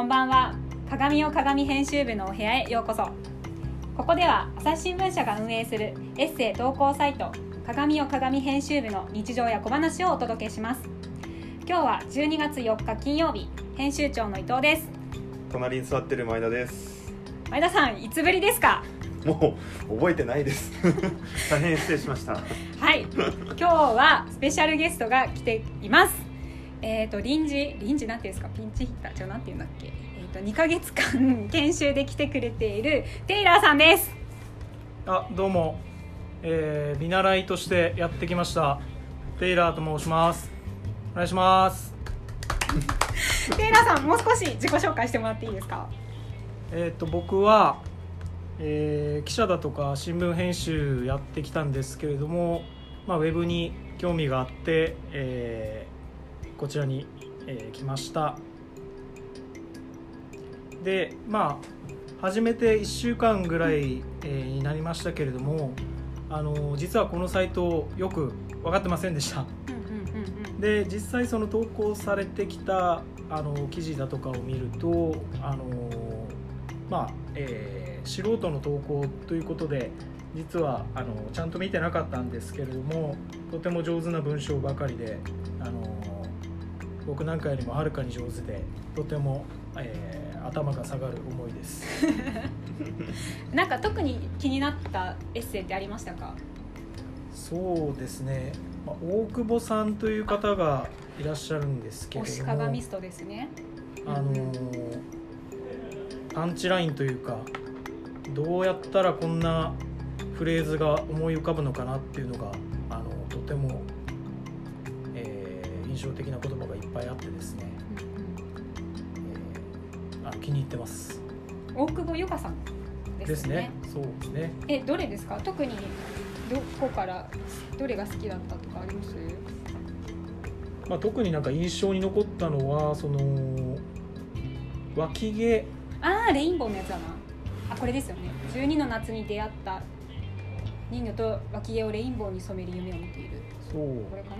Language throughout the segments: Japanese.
こんばんは。鏡を鏡編集部のお部屋へようこそ。ここでは朝日新聞社が運営するエッセイ投稿サイト鏡を鏡編集部の日常や小話をお届けします。今日は12月4日金曜日編集長の伊藤です。隣に座ってる前田です。前田さんいつぶりですか？もう覚えてないです。大変失礼しました。はい。今日はスペシャルゲストが来ていますえっ、ー、と臨時臨時なんていうんですかピンチヒッターじゃなんていうんだっけ。えっ、ー、と2か月間研修で来てくれているテイラーさんです。あどうも、えー、見習いとしてやってきました。テイラーと申します。お願いします。テイラーさんもう少し自己紹介してもらっていいですか？えっ、と僕はえー、記者だとか新聞編集やってきたんですけれども、まあ、ウェブに興味があって、えー、こちらに、えー、来ました。でまあ始めて1週間ぐらい、えー、になりましたけれどもあの実はこのサイトよく分かってませんでした、で実際その投稿されてきたあの記事だとかを見るとあのまあえー素人の投稿ということで実はあのちゃんと見てなかったんですけれどもとても上手な文章ばかりであの僕なんかよりもはるかに上手でとても、えー、頭が下がる思いです。なんか特に気になったエッセイってありましたか？そうですね、まあ、大久保さんという方がいらっしゃるんですけれども鏡ストですね。あのパンチラインというかどうやったらこんなフレーズが思い浮かぶのかなっていうのが印象的な言葉がいっぱいあってですね、えー、あ気に入ってます。大久保由香さんですね。そうですね。えどれですか？特にどこからどれが好きだったとかあります？まあ、特になんか印象に残ったのはその脇毛。ああレインボーのやつだな。あこれですよね。12の夏に出会った人魚と脇毛をレインボーに染める夢を見ている。そう。これかな？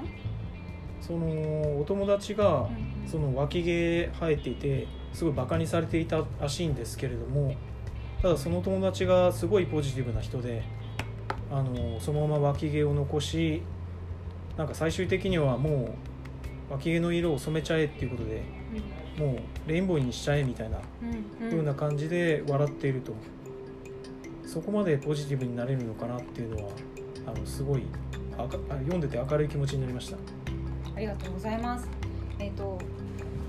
そのお友達がその脇毛生えていてすごいバカにされていたらしいんですけれどもただその友達がすごいポジティブな人であのそのまま脇毛を残しなんか最終的にはもう脇毛の色を染めちゃえっていうことでもうレインボーにしちゃえみたいな風な感じで笑っていると、そこまでポジティブになれるのかなっていうのはあのすごいあ読んでて明るい気持ちになりましたありがとうございます。えっ、ー、と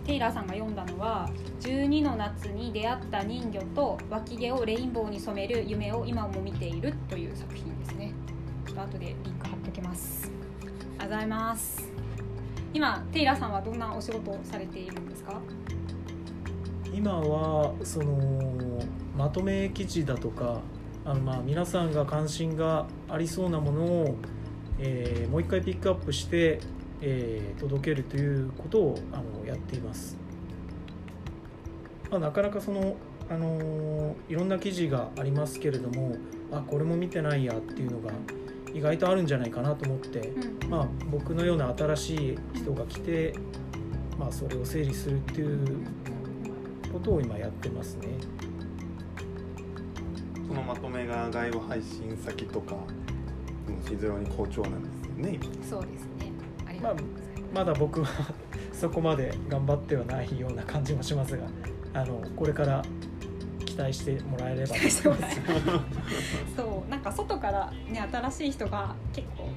テイラーさんが読んだのは12の夏に出会った人魚と脇毛をレインボーに染める夢を今も見ているという作品ですね。ちょっと後でリンク貼っておきます。ありがとうございます。今テイラーさんはどんなお仕事をされているんですか？今はそのまとめ記事だとかあのまあ皆さんが関心がありそうなものを、えー、もう一回ピックアップして、えー、届けるということをあのやっています、まあ、なかなかそのあのいろんな記事がありますけれどもあこれも見てないやっていうのが意外とあるんじゃないかなと思って、うん、まあ、僕のような新しい人が来て、まあ、それを整理するっていうことを今やってますね。そのまとめが外部配信先とか非常に好調なんですよねそうですねまあ、まだ僕はそこまで頑張ってはないような感じもしますがあのこれから期待してもらえれば。そうなんか外からね新しい人が結構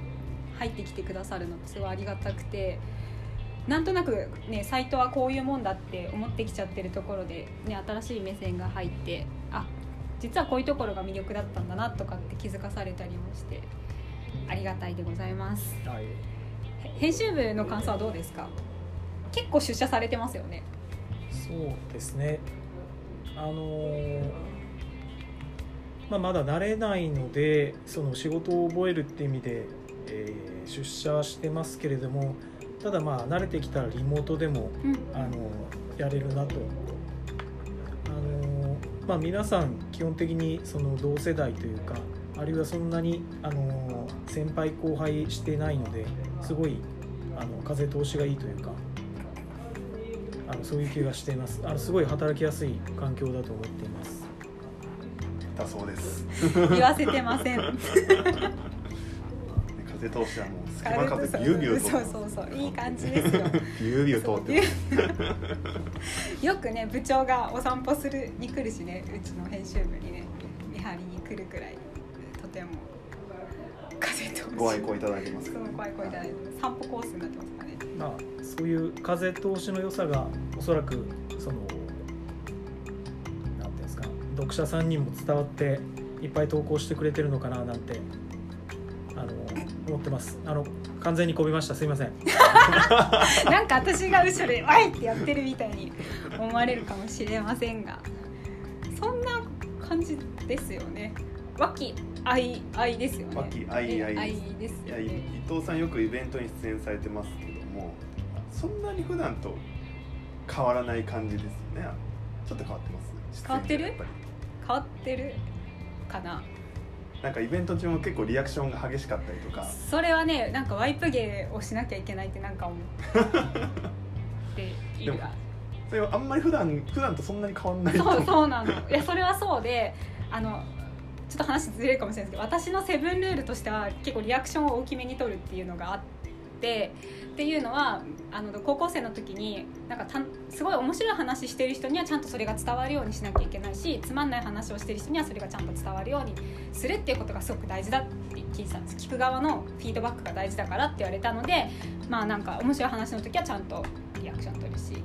入ってきてくださるのってすごいありがたくてなんとなくねサイトはこういうもんだって思ってきちゃってるところで、ね、新しい目線が入ってあ実はこういうところが魅力だったんだなとかって気づかされたりもしてありがたいでございます、はい、編集部の感想はどうですか？結構出社されてますよね。そうですね。あのー、まあ、まだ慣れないのでその仕事を覚えるって意味で、えー、出社してますけれどもただまあ慣れてきたらリモートでも、うん、あのやれるなと。あのまあ、皆さん基本的にその同世代というかあるいはそんなにあの先輩後輩してないのですごいあの風通しがいいというかあのそういう気がしています。あのすごい働きやすい環境だと思っています。だそうです。言わせてません。風通しはもう隙間風ビュービューと。そうそうそう。いい感じですよ。ビュービュー通って よくね部長がお散歩するに来るしねうちの編集部にね見張りに来るくらいとても風通し。ご愛顧いただきますご愛顧いただいて散歩コースになってますからね。まあそういう風通しの良さがおそらくそのなんていうんですか読者さんにも伝わっていっぱい投稿してくれてるのかななんてあの思ってます。あの完全にこびました。すいません。なんか私が後ろで「わい!」ってやってるみたいに思われるかもしれませんがそんな感じですよね。和気あいあいですよね。和気あいあいですいや伊藤さんよくイベントに出演されてますけどもそんなに普段と変わらない感じですよね。ちょっと変わってます？変わってる？変わってる？かな。りなんかイベント中も結構リアクションが激しかったりとか。それはねなんかワイプ芸をしなきゃいけないってなんか思っているがそれはあんまり普段普段とそんなに変わんないとそうそうなの。いやそれはそうであのちょっと話ずれるかもしれないですけど私のセブンルールとしては結構リアクションを大きめに取るっていうのがあってっていうのはあの高校生の時になんかすごい面白い話してる人にはちゃんとそれが伝わるようにしなきゃいけないしつまんない話をしてる人にはそれがちゃんと伝わるようにするっていうことがすごく大事だって聞いてたんです。聞く側のフィードバックが大事だからって言われたのでまあなんか面白い話の時はちゃんとリアクション取るし。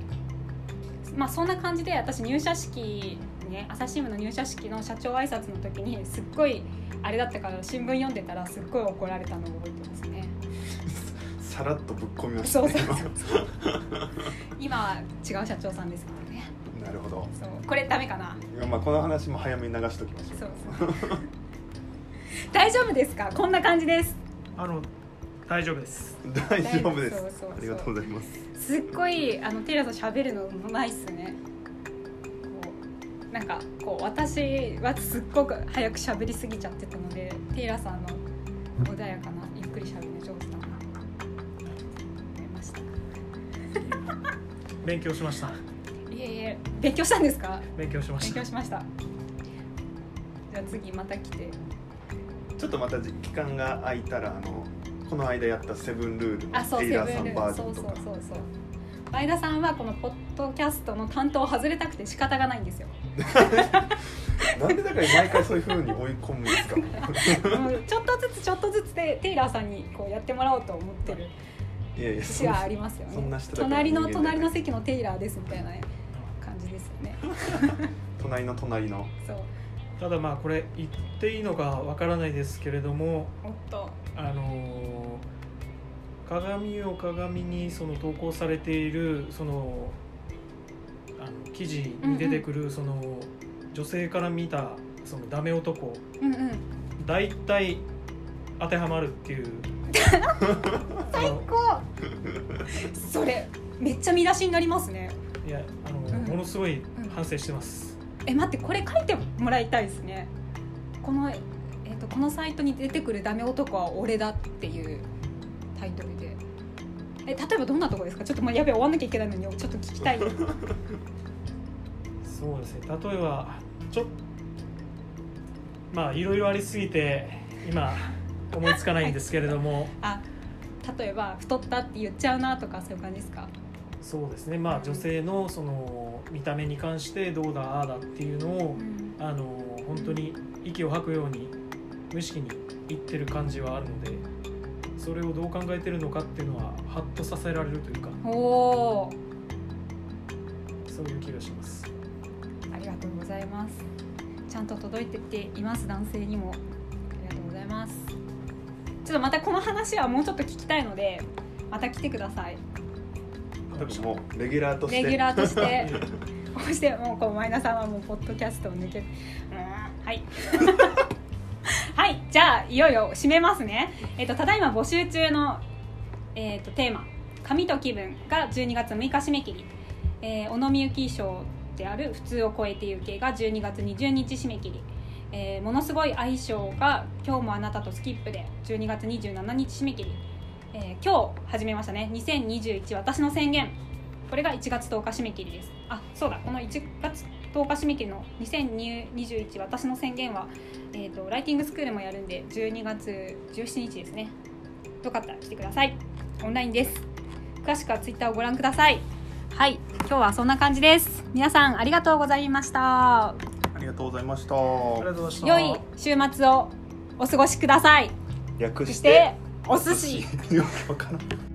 まあそんな感じで私入社式ね朝日新聞の入社式の社長挨拶の時にすっごいあれだったから新聞読んでたらすっごい怒られたのを覚えてますね。さらっとぶっ込みましたねそうそうそう。今は違う社長さんですからね。今なるほど。そう。これダメかな。いやまあこの話も早めに流しときましょう。そうそう。大丈夫ですか？こんな感じです。あの大丈夫です。大丈夫です。そうそうそう。ありがとうございます。すっごいあのテイラーさん喋るのうまいっすねなんかこう私はすっごく早く喋りすぎちゃってたのでテイラーさんの穏やかなゆっくり喋るの上手だな思いました。勉強しました。いえいえ。勉強したんですか？勉強しま勉した。強しました。じゃあ次また来て。ちょっとまた時間が空いたらあのこの間やったセブンルールのテイラーさんバールそうそうジョンとか。そうそう。前田さんはこのポッドキャストの担当を外れたくて仕方がないんですよ。なんでだから毎回そういう風に追い込むんですか？ちょっとずつちょっとずつでテイラーさんにこうやってもらおうと思ってるいやいや節はありますよね。隣の隣の席のテイラーですみたいなね感じですよね。隣の隣の。そう。ただまあこれ言っていいのかわからないですけれどもおっと。あのー鏡を鏡にその投稿されているそのあの記事に出てくるその女性から見たそのダメ男。うんうん。大体当てはまるっていう。最こうそれめっちゃ見出しになりますね。いやあの、うん。ものすごい反省してます、え待ってこれ書いてもらいたいですね。この,、えー、とこのサイトに出てくるダメ男は俺だっていうタイトルでえ例えばどんなとこですか？ちょっともうやべえ終わんなきゃいけないのにちょっと聞きたい。そうですね。例えばちょっまあいろいろありすぎて今思いつかないんですけれども。あ例えば太ったって言っちゃうなとかそういう感じですか？そうですね。まあ女性のその見た目に関してどうだああだっていうのをうん。あの本当に息を吐くように無意識に言ってる感じはあるのでそれをどう考えてるのかっていうのはハッとさせられるというかおおそういう気がします。ありがとうございます。ちゃんと届いてっています男性にも。ありがとうございます。ちょっとまたこの話はもうちょっと聞きたいのでまた来てください。多分もうレギュラーとして。レギュラーとして。こうしてもうこう前田さんはもうポッドキャストを抜けうーんはい はいじゃあいよいよ締めますね。えっ、とただいま募集中のえっ、とテーマ「紙と気分」が12月6日締め切り、えー、小野みゆき賞である「普通を超えてゆけ」が12月20日締め切り。えーものすごい相性が「今日もあなたとスキップ」で12月27日締め切り、えー今日始めましたね。2021私の宣言。これが1月10日締め切りです。あそうだ。この1月10日締め切りの2021私の宣言は、えーと、ライティングスクールもやるんで12月17日ですね。よかったら来てください。オンラインです。詳しくはツイッターをご覧ください。はい。今日はそんな感じです。皆さんありがとうございました。ありがとうございました。良い週末をお過ごしください。略しててお寿司。よくわからん